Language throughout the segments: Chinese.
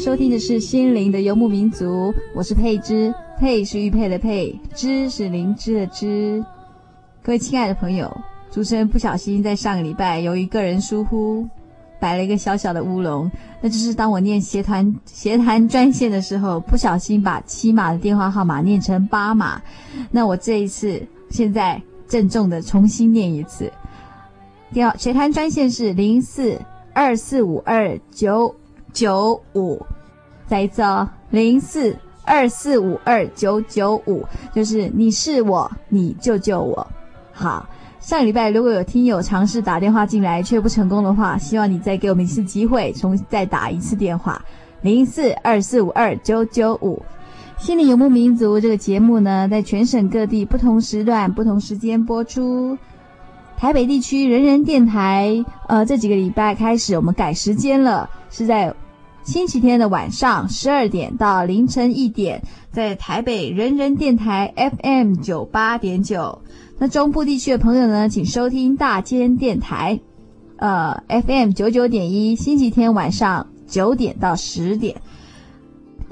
收听的是《心灵的游牧民族》，我是佩芝，佩是玉佩的佩，芝是灵芝的芝。各位亲爱的朋友，主持人不小心在上个礼拜由于个人疏忽。摆了一个小小的乌龙，那就是当我念协团协谈专线的时候，不小心把七码的电话号码念成八码。那我这一次现在郑重的重新念一次，电话协谈专线是零四二四五二九九五，再一次哦，零四二四五二九九五，就是你是我，你救救我，好。上个礼拜如果有听友尝试打电话进来却不成功的话，希望你再给我们一次机会，重新再打一次电话，零四二四五二九九五。心灵游牧民族这个节目呢，在全省各地不同时段、不同时间播出。台北地区人人电台，呃，这几个礼拜开始我们改时间了，是在星期天的晚上十二点到凌晨一点，在台北人人电台 FM 九八点九。那中部地区的朋友呢，请收听大间电台，呃，FM 九九点一，星期天晚上九点到十点。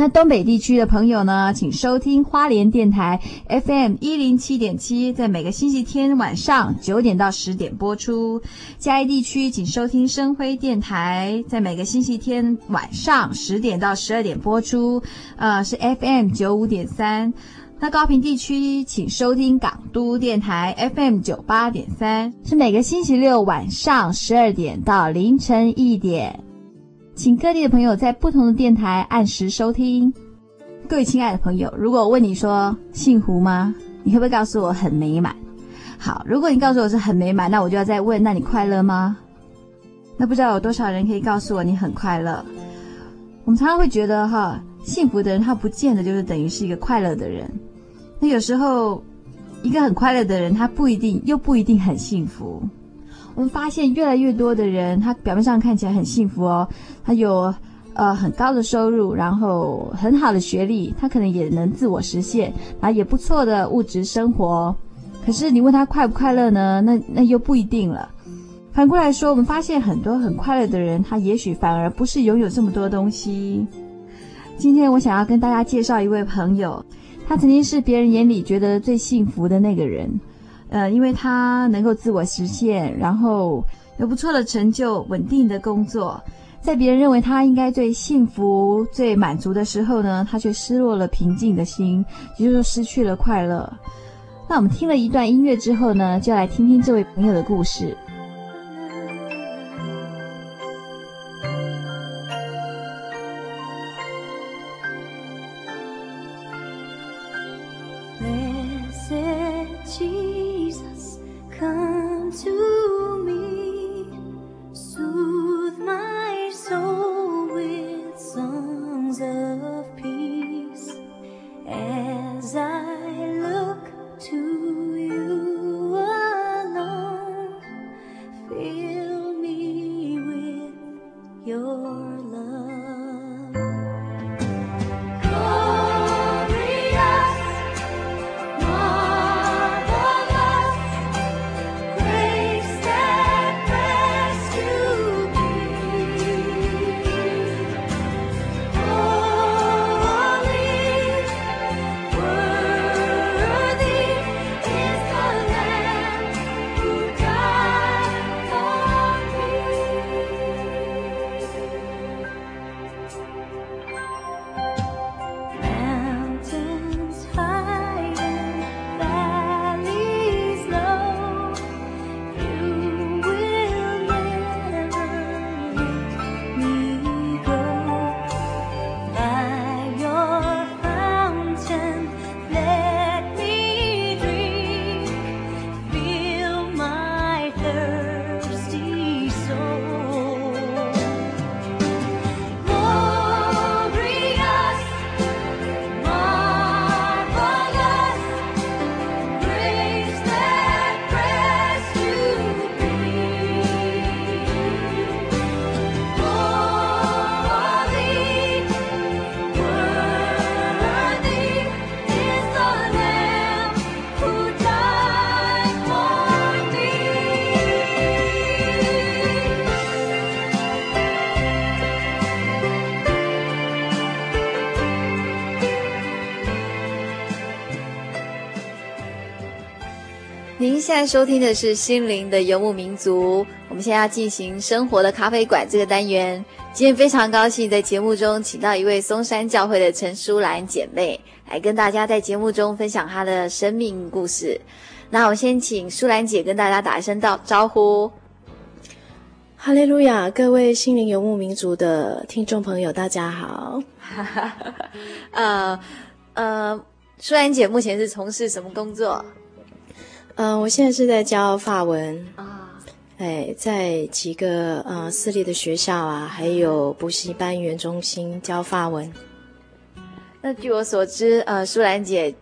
那东北地区的朋友呢，请收听花莲电台 FM 一零七点七，在每个星期天晚上九点到十点播出。嘉义地区请收听深辉电台，在每个星期天晚上十点到十二点播出，呃，是 FM 九五点三。那高平地区，请收听港都电台 FM 九八点三，是每个星期六晚上十二点到凌晨一点，请各地的朋友在不同的电台按时收听。各位亲爱的朋友，如果我问你说幸福吗？你会不会告诉我很美满？好，如果你告诉我是很美满，那我就要再问，那你快乐吗？那不知道有多少人可以告诉我你很快乐？我们常常会觉得哈，幸福的人他不见得就是等于是一个快乐的人。那有时候，一个很快乐的人，他不一定又不一定很幸福。我们发现越来越多的人，他表面上看起来很幸福哦，他有呃很高的收入，然后很好的学历，他可能也能自我实现，啊也不错的物质生活。可是你问他快不快乐呢？那那又不一定了。反过来说，我们发现很多很快乐的人，他也许反而不是拥有这么多东西。今天我想要跟大家介绍一位朋友。他曾经是别人眼里觉得最幸福的那个人，呃，因为他能够自我实现，然后有不错的成就、稳定的工作，在别人认为他应该最幸福、最满足的时候呢，他却失落了平静的心，也就是失去了快乐。那我们听了一段音乐之后呢，就来听听这位朋友的故事。现在收听的是心灵的游牧民族。我们现在要进行生活的咖啡馆这个单元。今天非常高兴在节目中请到一位松山教会的陈淑兰姐妹，来跟大家在节目中分享她的生命故事。那我先请淑兰姐跟大家打一声道招呼。哈利路亚，各位心灵游牧民族的听众朋友，大家好。呃呃，淑兰姐目前是从事什么工作？嗯、呃，我现在是在教法文啊，哎，在几个呃私立的学校啊，还有补习班语言中心教法文。那据我所知，呃，舒兰姐，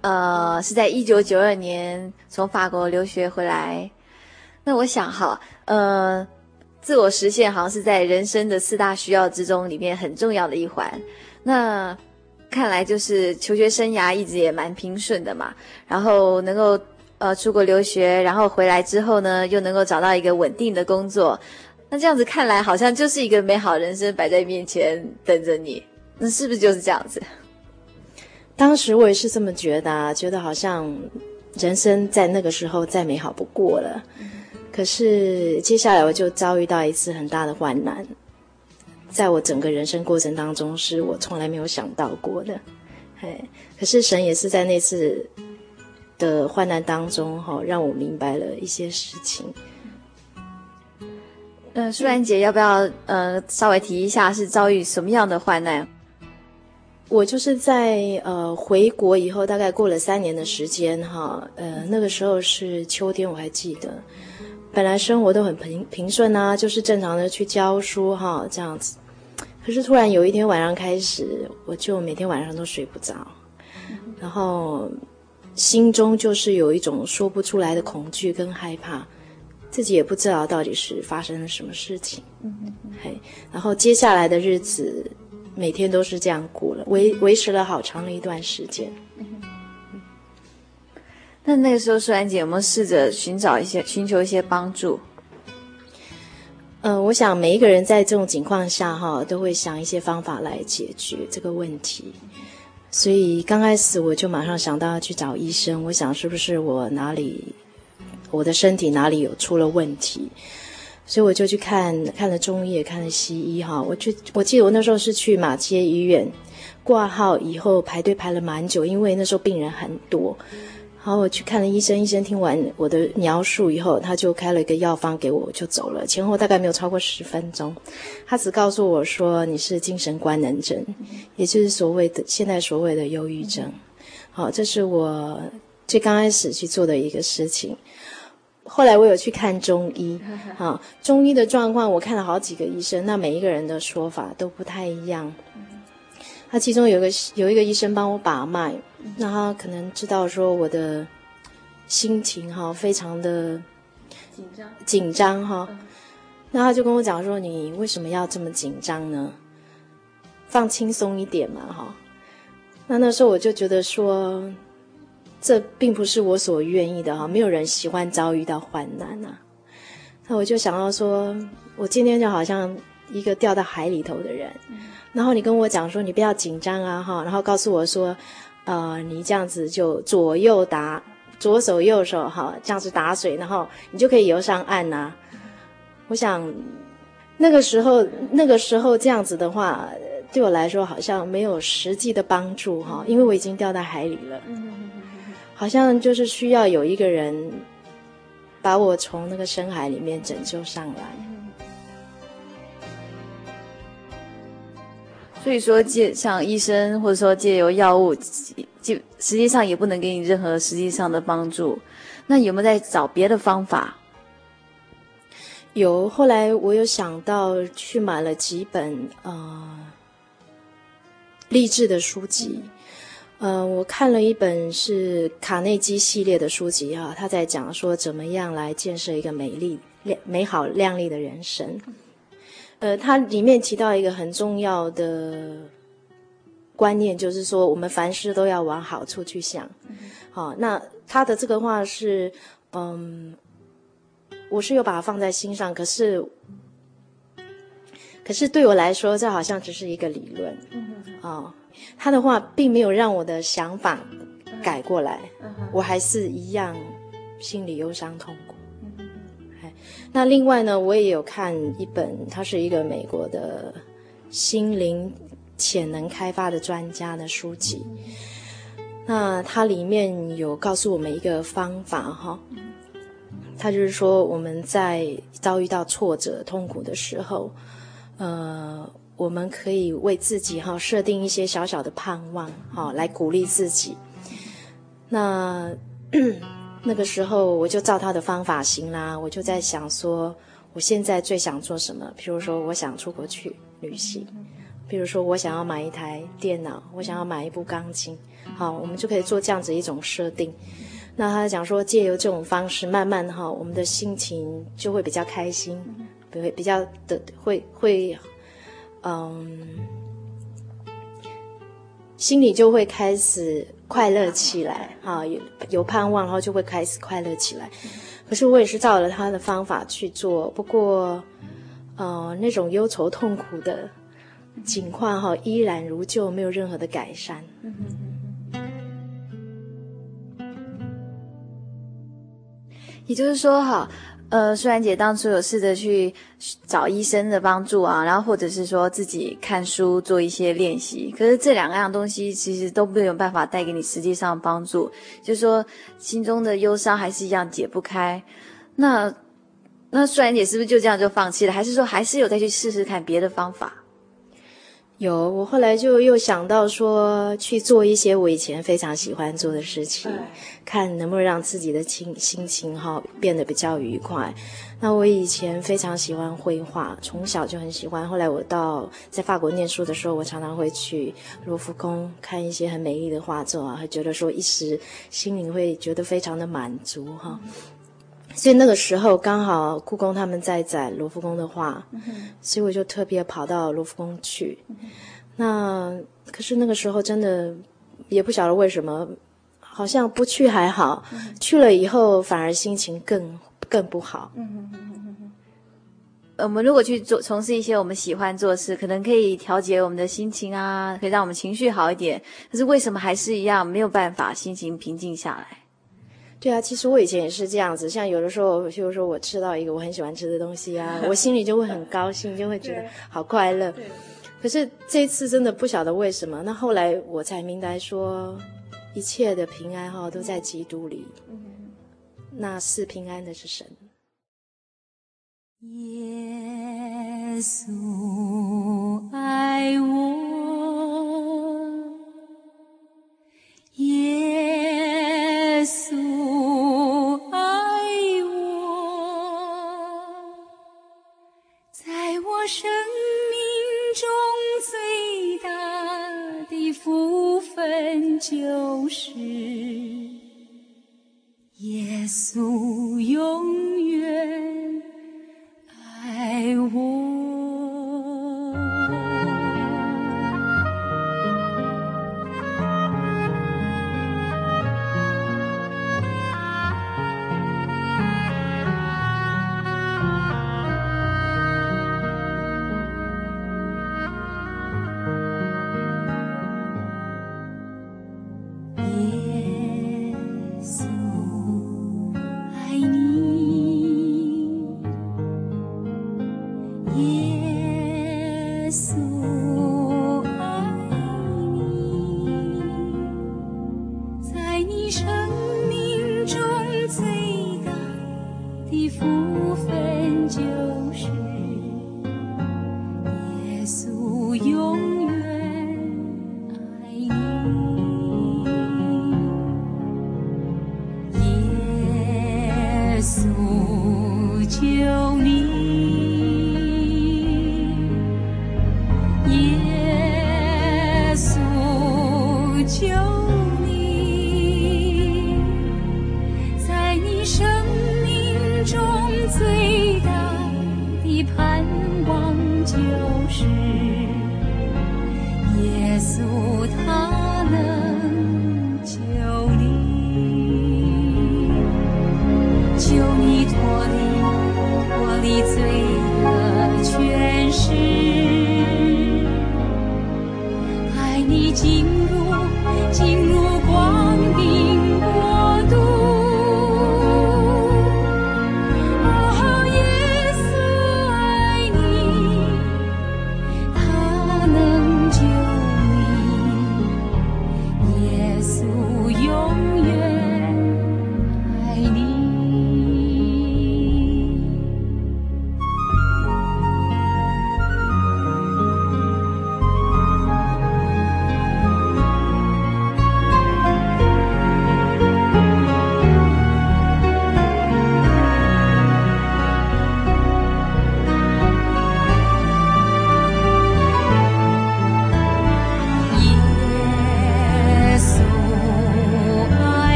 呃，是在一九九二年从法国留学回来。那我想哈，呃，自我实现好像是在人生的四大需要之中里面很重要的一环。那看来就是求学生涯一直也蛮平顺的嘛，然后能够。呃，出国留学，然后回来之后呢，又能够找到一个稳定的工作，那这样子看来，好像就是一个美好人生摆在面前等着你。那是不是就是这样子？当时我也是这么觉得啊，觉得好像人生在那个时候再美好不过了。可是接下来我就遭遇到一次很大的患难，在我整个人生过程当中，是我从来没有想到过的。嘿，可是神也是在那次。的患难当中，哈，让我明白了一些事情。呃，舒兰姐，要不要呃稍微提一下是遭遇什么样的患难？我就是在呃回国以后，大概过了三年的时间，哈，呃，那个时候是秋天，我还记得。本来生活都很平平顺啊，就是正常的去教书哈，这样子。可是突然有一天晚上开始，我就每天晚上都睡不着，然后。心中就是有一种说不出来的恐惧跟害怕，自己也不知道到底是发生了什么事情。嗯嗯嗯。嘿，然后接下来的日子，每天都是这样过了，维维持了好长的一段时间。那那个时候，舒兰姐有没有试着寻找一些、寻求一些帮助？嗯、呃，我想每一个人在这种情况下，哈，都会想一些方法来解决这个问题。所以刚开始我就马上想到要去找医生，我想是不是我哪里，我的身体哪里有出了问题，所以我就去看看了中医也看了西医哈。我去，我记得我那时候是去马街医院挂号以后排队排了蛮久，因为那时候病人很多。然后我去看了医生，医生听完我的描述以后，他就开了一个药方给我，我就走了。前后大概没有超过十分钟，他只告诉我说，你是精神官能症，也就是所谓的现在所谓的忧郁症。好，这是我最刚开始去做的一个事情。后来我有去看中医，啊，中医的状况我看了好几个医生，那每一个人的说法都不太一样。他其中有个有一个医生帮我把脉。那他可能知道说我的心情哈，非常的紧张紧张哈，那他就跟我讲说，你为什么要这么紧张呢？放轻松一点嘛哈。那那时候我就觉得说，这并不是我所愿意的哈，没有人喜欢遭遇到患难呐。那我就想到说，我今天就好像一个掉到海里头的人，然后你跟我讲说你不要紧张啊哈，然后告诉我说。呃，你这样子就左右打，左手右手哈，这样子打水，然后你就可以游上岸呐、啊。我想那个时候，那个时候这样子的话，对我来说好像没有实际的帮助哈，因为我已经掉到海里了。好像就是需要有一个人把我从那个深海里面拯救上来。所以说，借像医生或者说借由药物，就实际上也不能给你任何实际上的帮助。那有没有在找别的方法？有，后来我有想到去买了几本呃励志的书籍。呃，我看了一本是卡内基系列的书籍啊，他在讲说怎么样来建设一个美丽、美好、亮丽的人生。呃，它里面提到一个很重要的观念，就是说我们凡事都要往好处去想。好，那他的这个话是，嗯，我是有把它放在心上，可是，可是对我来说，这好像只是一个理论。啊，他的话并没有让我的想法改过来，我还是一样心里忧伤痛苦。那另外呢，我也有看一本，他是一个美国的心灵潜能开发的专家的书籍。那它里面有告诉我们一个方法哈，他就是说我们在遭遇到挫折、痛苦的时候，呃，我们可以为自己哈设定一些小小的盼望哈，来鼓励自己。那。那个时候我就照他的方法行啦，我就在想说，我现在最想做什么？譬如说，我想出国去旅行；譬如说，我想要买一台电脑，我想要买一部钢琴。好，我们就可以做这样子一种设定。那他讲说，借由这种方式，慢慢哈，我们的心情就会比较开心，不会比较的会会，嗯，心里就会开始。快乐起来，哈，有有盼望，然后就会开始快乐起来。可是我也是照了他的方法去做，不过，呃，那种忧愁痛苦的情况哈，依然如旧，没有任何的改善。也就是说，哈。呃，舒然姐当初有试着去找医生的帮助啊，然后或者是说自己看书做一些练习，可是这两样东西其实都没有办法带给你实际上帮助，就是说心中的忧伤还是一样解不开。那那虽然姐是不是就这样就放弃了？还是说还是有再去试试看别的方法？有，我后来就又想到说去做一些我以前非常喜欢做的事情，看能不能让自己的心心情哈变得比较愉快。那我以前非常喜欢绘画，从小就很喜欢。后来我到在法国念书的时候，我常常会去卢浮宫看一些很美丽的画作啊，会觉得说一时心灵会觉得非常的满足哈。所以那个时候刚好故宫他们在展罗浮宫的画，嗯、所以我就特别跑到罗浮宫去。嗯、那可是那个时候真的也不晓得为什么，好像不去还好，嗯、去了以后反而心情更更不好。嗯、我们如果去做从事一些我们喜欢做的事，可能可以调节我们的心情啊，可以让我们情绪好一点。可是为什么还是一样没有办法心情平静下来？对啊，其实我以前也是这样子，像有的时候，譬如说我吃到一个我很喜欢吃的东西啊，我心里就会很高兴，就会觉得好快乐。可是这一次真的不晓得为什么，那后来我才明白说，一切的平安哈都在基督里。那是平安的是神。耶稣爱我，阻碍我，在我。生命中最大的福分，就是耶稣永远进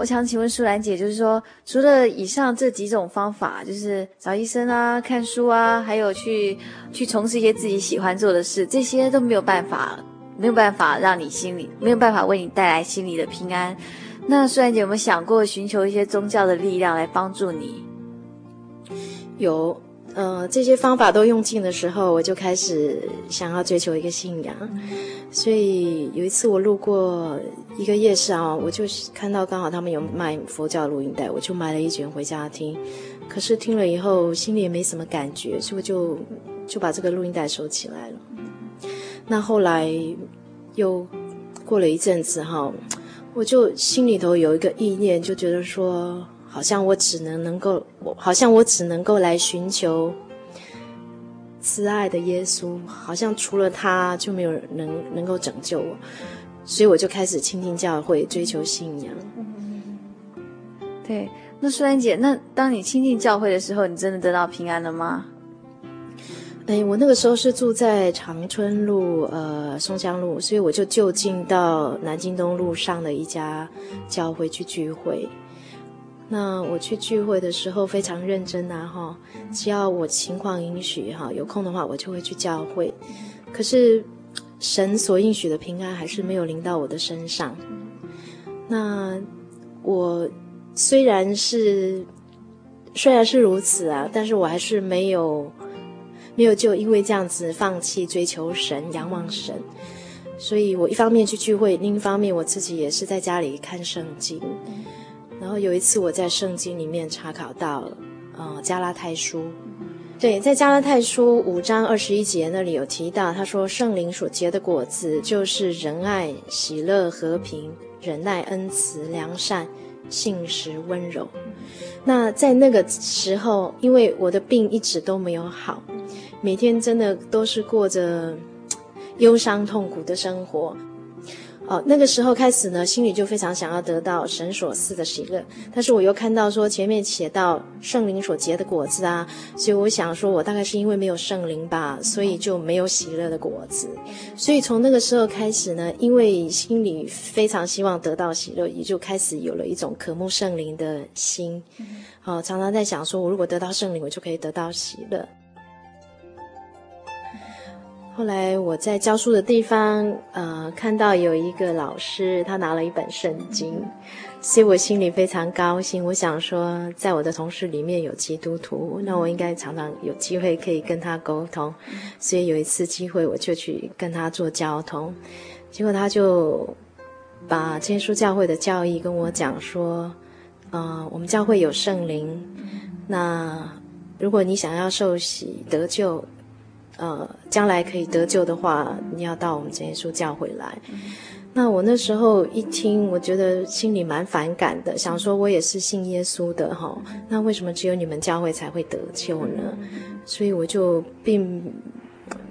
我想请问舒兰姐，就是说，除了以上这几种方法，就是找医生啊、看书啊，还有去去从事一些自己喜欢做的事，这些都没有办法，没有办法让你心里没有办法为你带来心里的平安。那舒兰姐有没有想过寻求一些宗教的力量来帮助你？有。呃，这些方法都用尽的时候，我就开始想要追求一个信仰。所以有一次我路过一个夜市啊，我就看到刚好他们有卖佛教录音带，我就买了一卷回家听。可是听了以后，心里也没什么感觉，所以我就就把这个录音带收起来了。那后来又过了一阵子哈，我就心里头有一个意念，就觉得说。好像我只能能够，我好像我只能够来寻求慈爱的耶稣，好像除了他就没有人能能够拯救我，所以我就开始亲近教会，追求信仰。对，那舒兰姐，那当你亲近教会的时候，你真的得到平安了吗？哎，我那个时候是住在长春路，呃，松江路，所以我就就近到南京东路上的一家教会去聚会。那我去聚会的时候非常认真呐，哈，只要我情况允许，哈，有空的话我就会去教会。可是神所应许的平安还是没有临到我的身上。那我虽然是虽然是如此啊，但是我还是没有没有就因为这样子放弃追求神、仰望神。所以我一方面去聚会，另一方面我自己也是在家里看圣经。然后有一次我在圣经里面查考到，呃，加拉太书，对，在加拉太书五章二十一节那里有提到，他说圣灵所结的果子就是仁爱、喜乐、和平、忍耐、恩慈、良善、信实、温柔。那在那个时候，因为我的病一直都没有好，每天真的都是过着忧伤痛苦的生活。哦，那个时候开始呢，心里就非常想要得到神所赐的喜乐，但是我又看到说前面写到圣灵所结的果子啊，所以我想说，我大概是因为没有圣灵吧，所以就没有喜乐的果子。所以从那个时候开始呢，因为心里非常希望得到喜乐，也就开始有了一种渴慕圣灵的心。哦，常常在想说，我如果得到圣灵，我就可以得到喜乐。后来我在教书的地方，呃，看到有一个老师，他拿了一本圣经，所以我心里非常高兴。我想说，在我的同事里面有基督徒，那我应该常常有机会可以跟他沟通。所以有一次机会，我就去跟他做交通，结果他就把真耶稣教会的教义跟我讲说，呃，我们教会有圣灵，那如果你想要受洗得救。呃，将来可以得救的话，你要到我们真耶稣教会来。那我那时候一听，我觉得心里蛮反感的，想说我也是信耶稣的哈，那为什么只有你们教会才会得救呢？所以我就并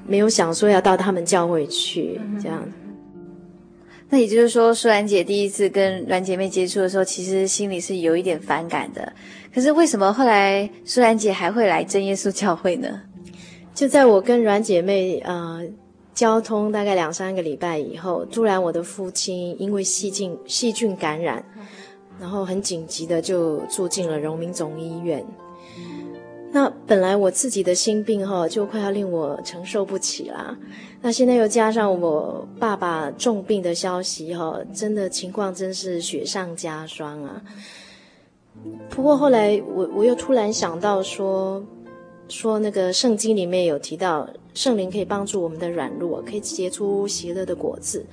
没有想说要到他们教会去这样。那也就是说，舒兰姐第一次跟阮姐妹接触的时候，其实心里是有一点反感的。可是为什么后来舒兰姐还会来真耶稣教会呢？就在我跟阮姐妹呃交通大概两三个礼拜以后，突然我的父亲因为细菌细菌感染，然后很紧急的就住进了荣民总医院。那本来我自己的心病哈，就快要令我承受不起啦。那现在又加上我爸爸重病的消息哈，真的情况真是雪上加霜啊。不过后来我我又突然想到说，说那个圣经里面有提到圣灵可以帮助我们的软弱，可以结出喜乐的果子，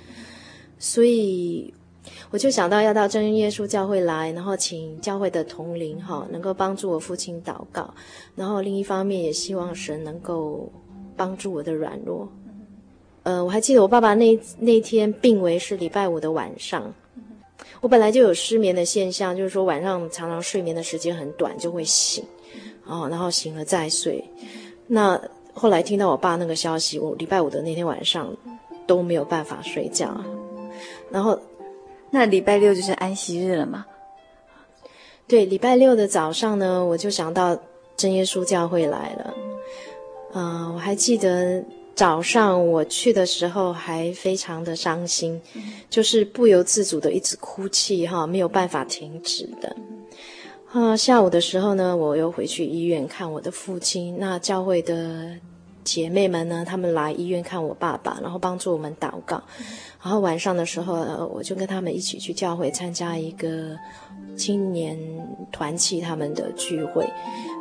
所以。我就想到要到真耶稣教会来，然后请教会的同灵哈，能够帮助我父亲祷告，然后另一方面也希望神能够帮助我的软弱。呃，我还记得我爸爸那那天病危是礼拜五的晚上，我本来就有失眠的现象，就是说晚上常常睡眠的时间很短，就会醒，哦，然后醒了再睡。那后来听到我爸那个消息，我礼拜五的那天晚上都没有办法睡觉，然后。那礼拜六就是安息日了嘛？对，礼拜六的早上呢，我就想到真耶稣教会来了。嗯、呃，我还记得早上我去的时候还非常的伤心，就是不由自主的一直哭泣哈，没有办法停止的。啊、呃，下午的时候呢，我又回去医院看我的父亲。那教会的姐妹们呢，他们来医院看我爸爸，然后帮助我们祷告。然后晚上的时候，我就跟他们一起去教会参加一个青年团契他们的聚会。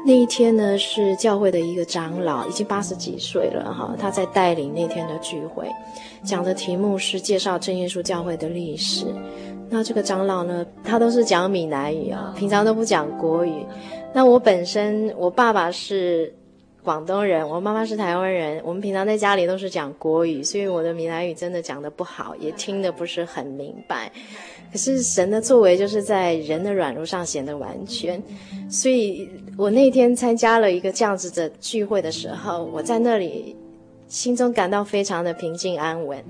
那一天呢，是教会的一个长老，已经八十几岁了哈，他在带领那天的聚会，讲的题目是介绍正耶稣教会的历史。那这个长老呢，他都是讲闽南语啊，平常都不讲国语。那我本身，我爸爸是。广东人，我妈妈是台湾人。我们平常在家里都是讲国语，所以我的闽南语真的讲得不好，也听得不是很明白。可是神的作为就是在人的软弱上显得完全。所以我那天参加了一个这样子的聚会的时候，我在那里心中感到非常的平静安稳。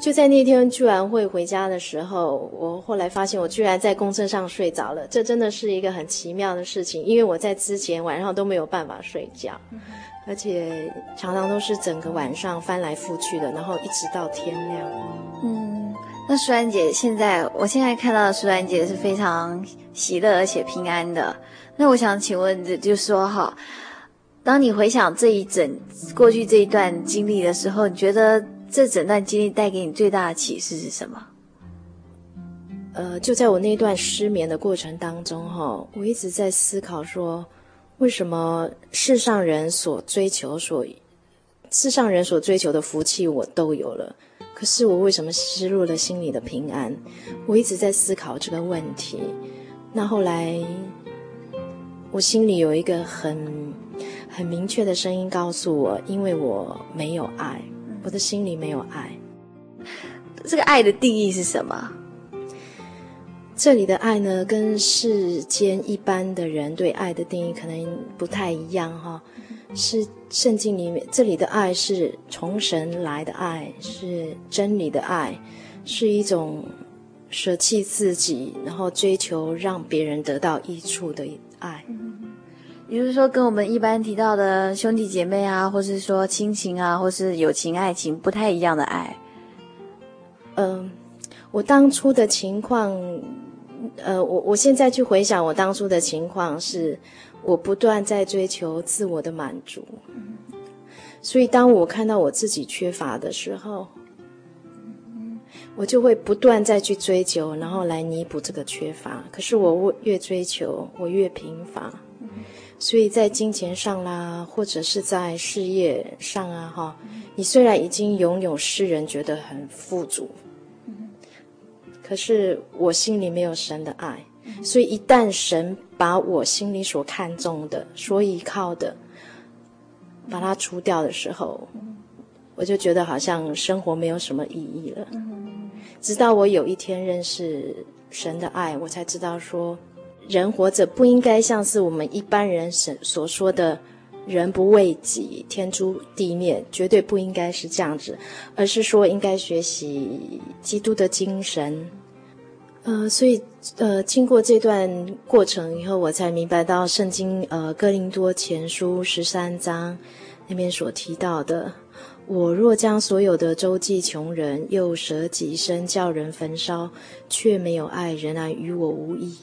就在那天聚完会回家的时候，我后来发现我居然在公车上睡着了。这真的是一个很奇妙的事情，因为我在之前晚上都没有办法睡觉，而且常常都是整个晚上翻来覆去的，然后一直到天亮。嗯，那淑兰姐现在，我现在看到的淑兰姐是非常喜乐而且平安的。那我想请问，就是说哈，当你回想这一整过去这一段经历的时候，你觉得？这整段经历带给你最大的启示是什么？呃，就在我那段失眠的过程当中，哈，我一直在思考说，为什么世上人所追求、所世上人所追求的福气我都有了，可是我为什么失落了心里的平安？我一直在思考这个问题。那后来，我心里有一个很很明确的声音告诉我，因为我没有爱。我的心里没有爱，这个爱的定义是什么？这里的爱呢，跟世间一般的人对爱的定义可能不太一样哈。是圣经里面，这里的爱是从神来的爱，是真理的爱，是一种舍弃自己，然后追求让别人得到益处的爱。比如说，跟我们一般提到的兄弟姐妹啊，或是说亲情啊，或是友情、爱情不太一样的爱。嗯、我当初的情况，呃，我我现在去回想我当初的情况是，我不断在追求自我的满足，所以当我看到我自己缺乏的时候，我就会不断再去追求，然后来弥补这个缺乏。可是我越追求，我越贫乏。所以在金钱上啦，或者是在事业上啊，哈，你虽然已经拥有世人觉得很富足，可是我心里没有神的爱，所以一旦神把我心里所看重的、所依靠的，把它除掉的时候，我就觉得好像生活没有什么意义了。直到我有一天认识神的爱，我才知道说。人活着不应该像是我们一般人所所说的“人不为己，天诛地灭”，绝对不应该是这样子，而是说应该学习基督的精神。呃，所以呃，经过这段过程以后，我才明白到圣经呃哥林多前书十三章那边所提到的：“我若将所有的周济穷人，又舍己身叫人焚烧，却没有爱，仍然与我无益。”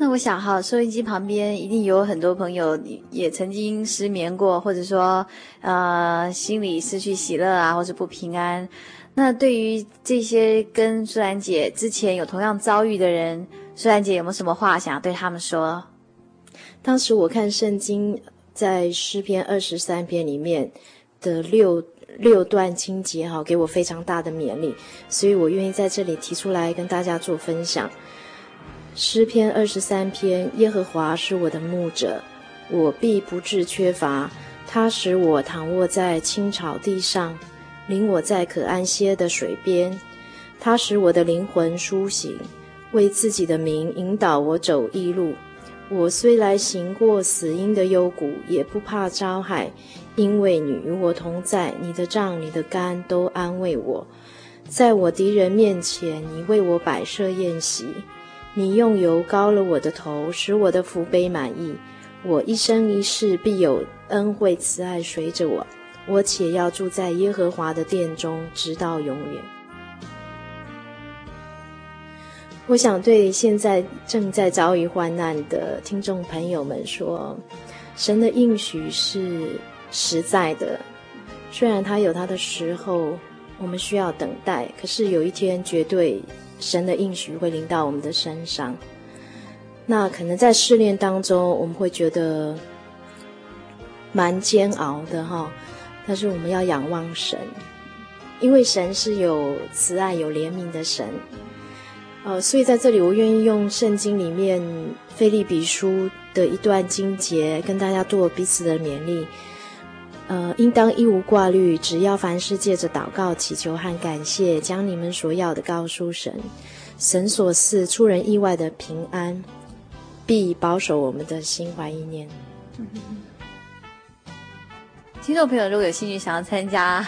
那我想哈，收音机旁边一定有很多朋友也曾经失眠过，或者说呃心里失去喜乐啊，或者不平安。那对于这些跟舒兰姐之前有同样遭遇的人，舒兰姐有没有什么话想要对他们说？当时我看圣经在诗篇二十三篇里面的六六段经节哈，给我非常大的勉励，所以我愿意在这里提出来跟大家做分享。诗篇二十三篇，耶和华是我的牧者，我必不致缺乏。他使我躺卧在青草地上，领我在可安歇的水边。他使我的灵魂苏醒，为自己的名引导我走义路。我虽来行过死荫的幽谷，也不怕遭害，因为你与我同在。你的杖、你的竿都安慰我。在我敌人面前，你为我摆设宴席。你用油膏了我的头，使我的福杯满溢。我一生一世必有恩惠慈爱随着我，我且要住在耶和华的殿中，直到永远。我想对现在正在遭遇患难的听众朋友们说，神的应许是实在的，虽然他有他的时候，我们需要等待，可是有一天绝对。神的应许会临到我们的身上，那可能在试炼当中，我们会觉得蛮煎熬的哈。但是我们要仰望神，因为神是有慈爱、有怜悯的神。呃，所以在这里，我愿意用圣经里面腓利比书的一段经节，跟大家做彼此的勉励。呃，应当一无挂虑，只要凡事借着祷告、祈求和感谢，将你们所要的告诉神。神所赐出人意外的平安，必保守我们的心怀意念。听众朋友，如果有兴趣想要参加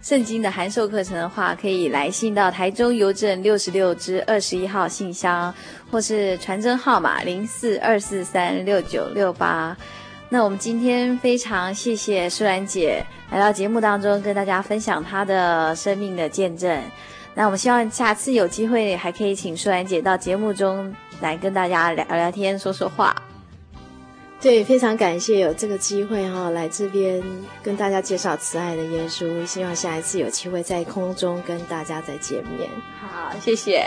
圣经的函授课程的话，可以来信到台中邮政六十六支二十一号信箱，或是传真号码零四二四三六九六八。那我们今天非常谢谢舒兰姐来到节目当中，跟大家分享她的生命的见证。那我们希望下次有机会还可以请舒兰姐到节目中来跟大家聊聊天、说说话。对，非常感谢有这个机会哈，来这边跟大家介绍慈爱的耶稣。希望下一次有机会在空中跟大家再见面。好，谢谢。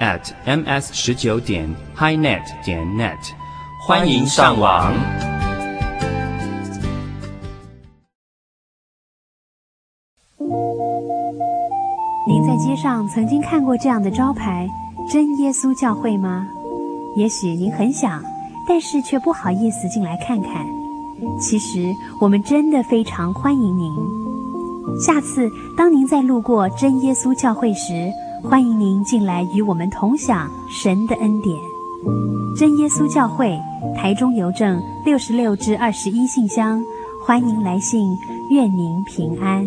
at ms 十九点 highnet 点 net，欢迎上网。您在街上曾经看过这样的招牌“真耶稣教会”吗？也许您很想，但是却不好意思进来看看。其实我们真的非常欢迎您。下次当您再路过真耶稣教会时，欢迎您进来与我们同享神的恩典。真耶稣教会，台中邮政六十六至二十一信箱，欢迎来信，愿您平安。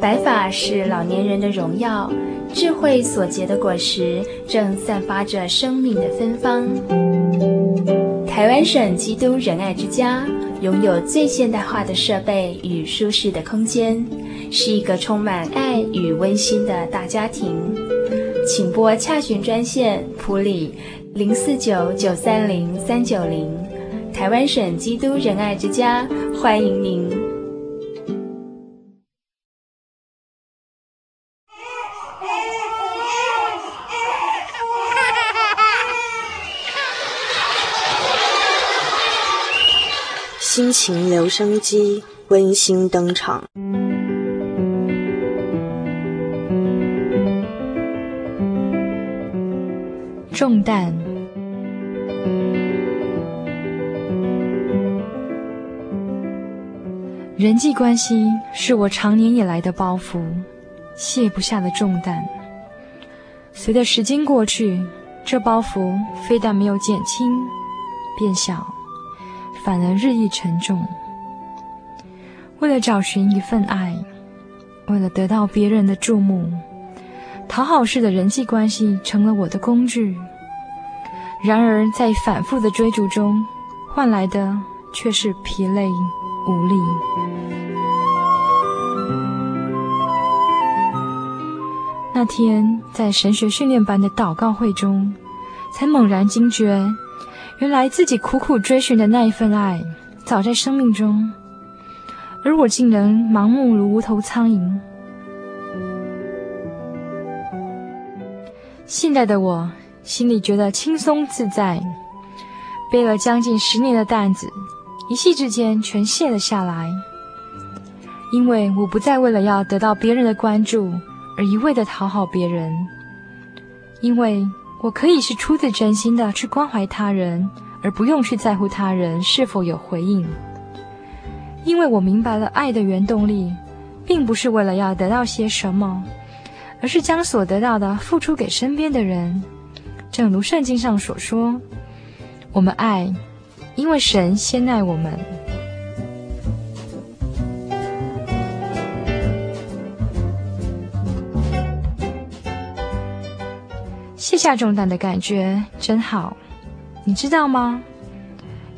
白发是老年人的荣耀，智慧所结的果实正散发着生命的芬芳。台湾省基督仁爱之家拥有最现代化的设备与舒适的空间，是一个充满爱与温馨的大家庭。请拨洽询专线普里零四九九三零三九零，台湾省基督仁爱之家欢迎您。心情留声机温馨登场。重担。人际关系是我长年以来的包袱，卸不下的重担。随着时间过去，这包袱非但没有减轻，变小。反而日益沉重。为了找寻一份爱，为了得到别人的注目，讨好式的人际关系成了我的工具。然而，在反复的追逐中，换来的却是疲累无力。那天，在神学训练班的祷告会中，才猛然惊觉。原来自己苦苦追寻的那一份爱，早在生命中，而我竟能盲目如无头苍蝇。现在的我心里觉得轻松自在，背了将近十年的担子，一夕之间全卸了下来。因为我不再为了要得到别人的关注而一味的讨好别人，因为。我可以是出自真心的去关怀他人，而不用去在乎他人是否有回应。因为我明白了爱的原动力，并不是为了要得到些什么，而是将所得到的付出给身边的人。正如圣经上所说：“我们爱，因为神先爱我们。”卸下重担的感觉真好，你知道吗？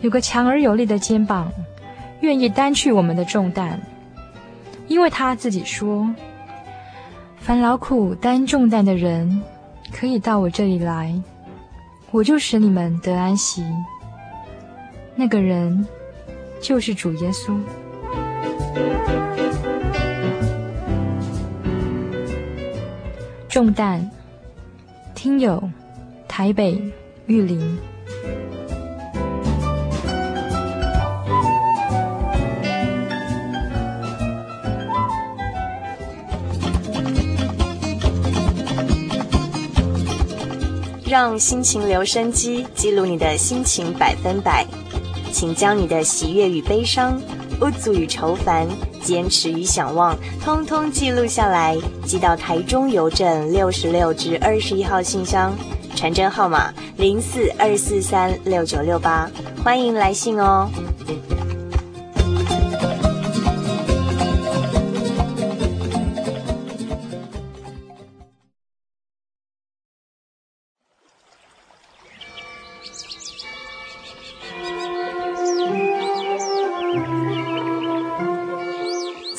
有个强而有力的肩膀，愿意担去我们的重担，因为他自己说：“凡劳苦担重担的人，可以到我这里来，我就使你们得安息。”那个人就是主耶稣。重担。听友，台北玉林，让心情留声机记录你的心情百分百，请将你的喜悦与悲伤、不足与愁烦、坚持与想望，通通记录下来，寄到台中邮政六十六至二十一号信箱，传真号码零四二四三六九六八，欢迎来信哦。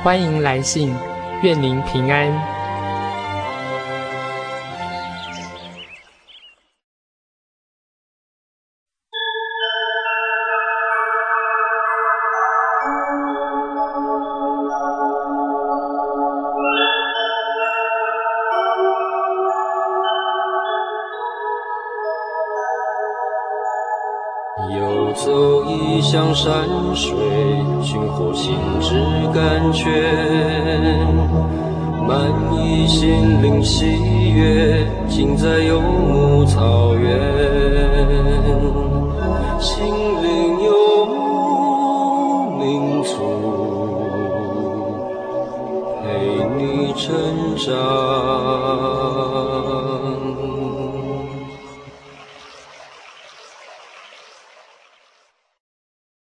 欢迎来信，愿您平安。游走异乡山水，寻获心